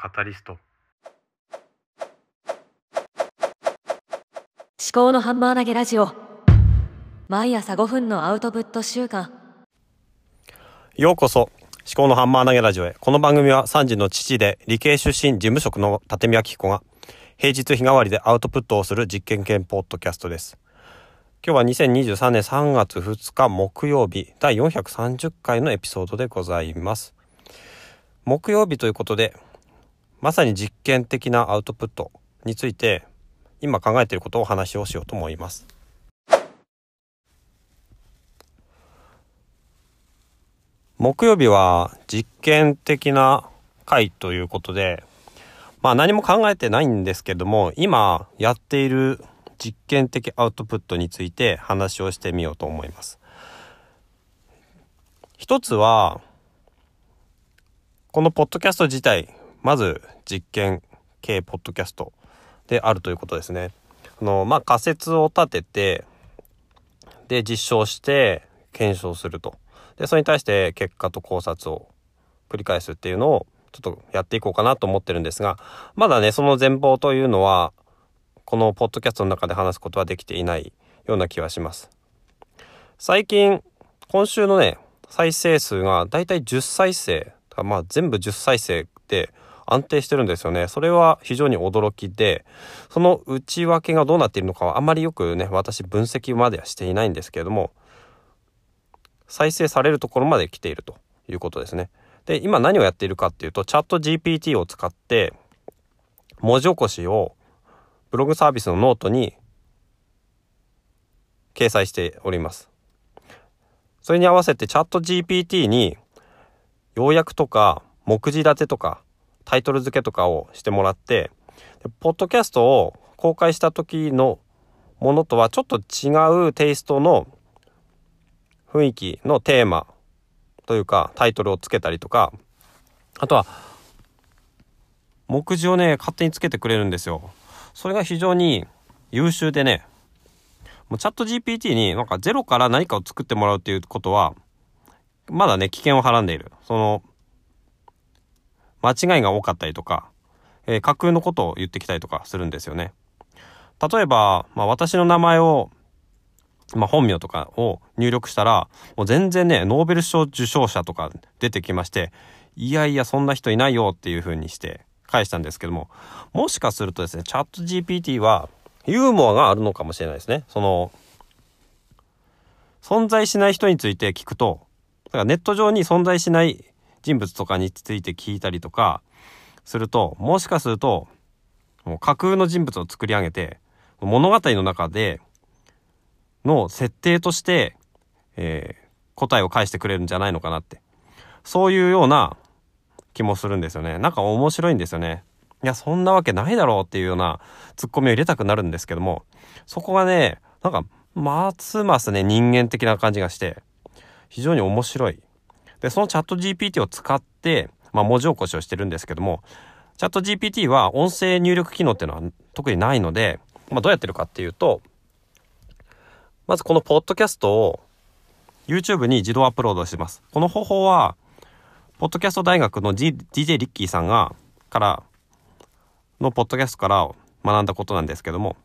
カタリスト。思考のハンマー投げラジオ。毎朝5分のアウトプット週間。ようこそ。思考のハンマー投げラジオへ。この番組は3時の父で理系出身事務職の立宮紀子が平日日替わりでアウトプットをする実験系ポッドキャストです。今日は2023年3月2日木曜日第430回のエピソードでございます。木曜日ということで、まさに実験的なアウトプットについて今考えていることを話をしようと思います。木曜日は実験的な回ということで、まあ何も考えてないんですけども、今やっている実験的アウトプットについて話をしてみようと思います。一つは、このポッドキャスト自体、まず実験系ポッドキャストであるということですね。あの、まあ、仮説を立てて、で、実証して検証すると。で、それに対して結果と考察を繰り返すっていうのをちょっとやっていこうかなと思ってるんですが、まだね、その全貌というのは、このポッドキャストの中で話すことはできていないような気はします。最近、今週のね、再生数がだいたい10再生、まあ全部10再生で安定してるんですよね。それは非常に驚きで、その内訳がどうなっているのかはあまりよくね、私分析まではしていないんですけれども、再生されるところまで来ているということですね。で、今何をやっているかっていうと、チャット GPT を使って文字起こしをブログサービスのノートに掲載しております。それに合わせてチャット GPT に要約とか目次立てとかタイトル付けとかをしてもらってポッドキャストを公開した時のものとはちょっと違うテイストの雰囲気のテーマというかタイトルをつけたりとかあとは目次をね勝手につけてくれるんですよ。それが非常に優秀でね、もうチャット GPT になんかゼロから何かを作ってもらうっていうことは、まだね、危険をはらんでいる。その、間違いが多かったりとか、えー、架空のことを言ってきたりとかするんですよね。例えば、まあ私の名前を、まあ本名とかを入力したら、もう全然ね、ノーベル賞受賞者とか出てきまして、いやいや、そんな人いないよっていう風にして、返したんですけども、もしかするとですね、チャット GPT はユーモアがあるのかもしれないですね。その、存在しない人について聞くと、だからネット上に存在しない人物とかについて聞いたりとかすると、もしかすると、もう架空の人物を作り上げて、物語の中での設定として、えー、答えを返してくれるんじゃないのかなって。そういうような気もするんですよね。なんか面白いんですよね。いや、そんなわけないだろうっていうようなツッコミを入れたくなるんですけども、そこがね、なんか、ますますね、人間的な感じがして、非常に面白い。で、そのチャット GPT を使って、まあ、文字起こしをしてるんですけども、チャット GPT は音声入力機能っていうのは特にないので、まあ、どうやってるかっていうと、まずこのポッドキャストを YouTube に自動アップロードします。この方法は、ポッドキャスト大学の、G、DJ リッキーさんが、から、のポッドキャストから学んだことなんですけども、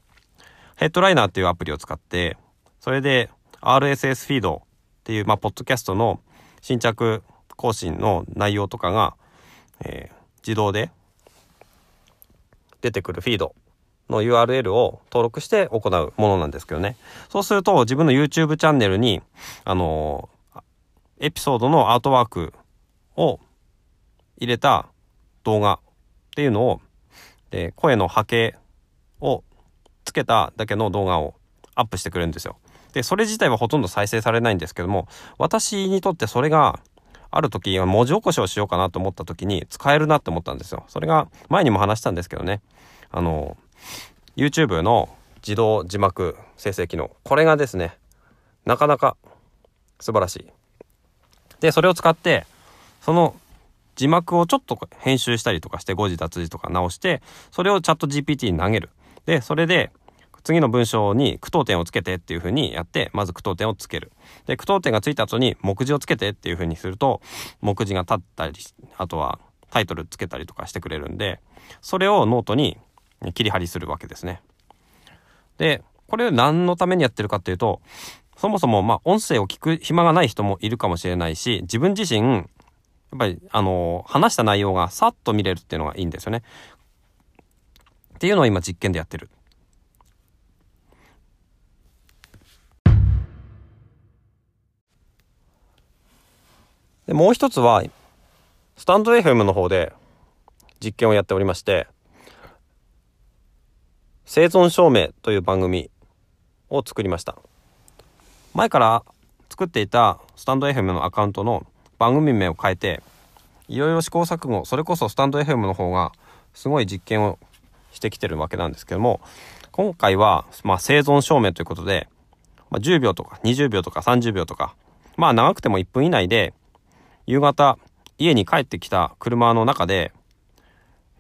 ヘッドライナーっていうアプリを使って、それで RSS フィードっていう、まあ、ポッドキャストの新着更新の内容とかが、えー、自動で出てくるフィードの URL を登録して行うものなんですけどね。そうすると自分の YouTube チャンネルに、あのー、エピソードのアートワークを入れた動画っていうのを、で声の波形をつけただけの動画をアップしてくれるんですよ。で、それ自体はほとんど再生されないんですけども、私にとってそれがある時、文字起こしをしようかなと思った時に使えるなって思ったんですよ。それが前にも話したんですけどね。あの、YouTube の自動字幕生成機能。これがですね、なかなか素晴らしい。で、それを使って、その字幕をちょっと編集したりとかして誤字脱字とか直して、それをチャット GPT に投げる。で、それで、次の文章に句読点をつけてっていう風にやって、まず句読点をつける。で、句読点がついた後に目次をつけてっていう風にすると、目次が立ったり、あとはタイトルつけたりとかしてくれるんでそれをノートに切り貼りするわけですね。でこれ何のためにやってるかっていうとそもそもまあ音声を聞く暇がない人もいるかもしれないし自分自身やっぱりあの話した内容がさっと見れるっていうのがいいんですよね。っていうのを今実験でやってる。でもう一つはスタンド FM の方で実験をやっておりまして生存証明という番組を作りました。前から作っていたスタンド FM のアカウントの番組名を変えていろいろ試行錯誤それこそスタンド FM の方がすごい実験をしてきてるわけなんですけども今回は、まあ、生存証明ということで、まあ、10秒とか20秒とか30秒とかまあ長くても1分以内で夕方家に帰ってきた車の中で、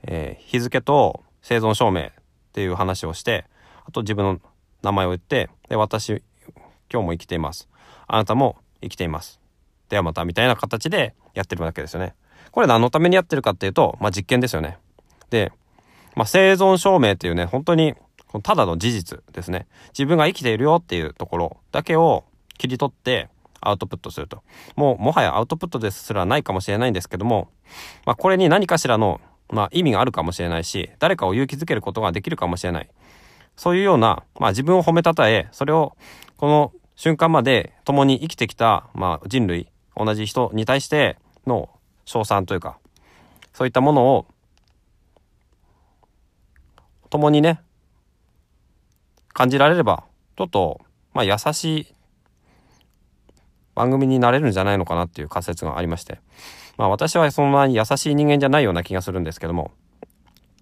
えー、日付と生存証明っていう話をしてあと自分の名前を言ってで私今日も生きています。あなたも生きています。ではまたみたいな形でやってるわけですよね。これ何のためにやってるかっていうと、まあ、実験ですよね。で、まあ、生存証明っていうね本当にただの事実ですね。自分が生きているよっていうところだけを切り取ってアウトプットすると。もう、もはやアウトプットですらないかもしれないんですけども、まあ、これに何かしらの、まあ、意味があるかもしれないし、誰かを勇気づけることができるかもしれない。そういうような、まあ、自分を褒めたたえ、それを、この瞬間まで共に生きてきた、まあ、人類、同じ人に対しての称賛というか、そういったものを、共にね、感じられれば、ちょっと、まあ、優しい番組になれるんじゃないのかなっていう仮説がありまして、まあ私はそんなに優しい人間じゃないような気がするんですけども、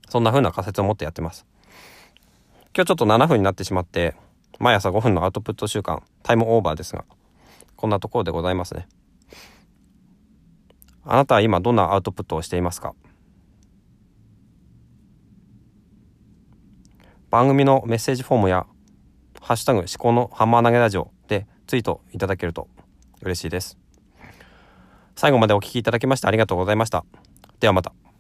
そんな風な仮説を持ってやってます。今日ちょっと7分になってしまって、毎朝5分のアウトプット週間、タイムオーバーですが、こんなところでございますね。あなたは今どんなアウトプットをしていますか？番組のメッセージフォームや、ハッシュタグ思考のハンマー投げラジオでツイートいただけると嬉しいです。最後までお聴きいただきましてありがとうございました。ではまた。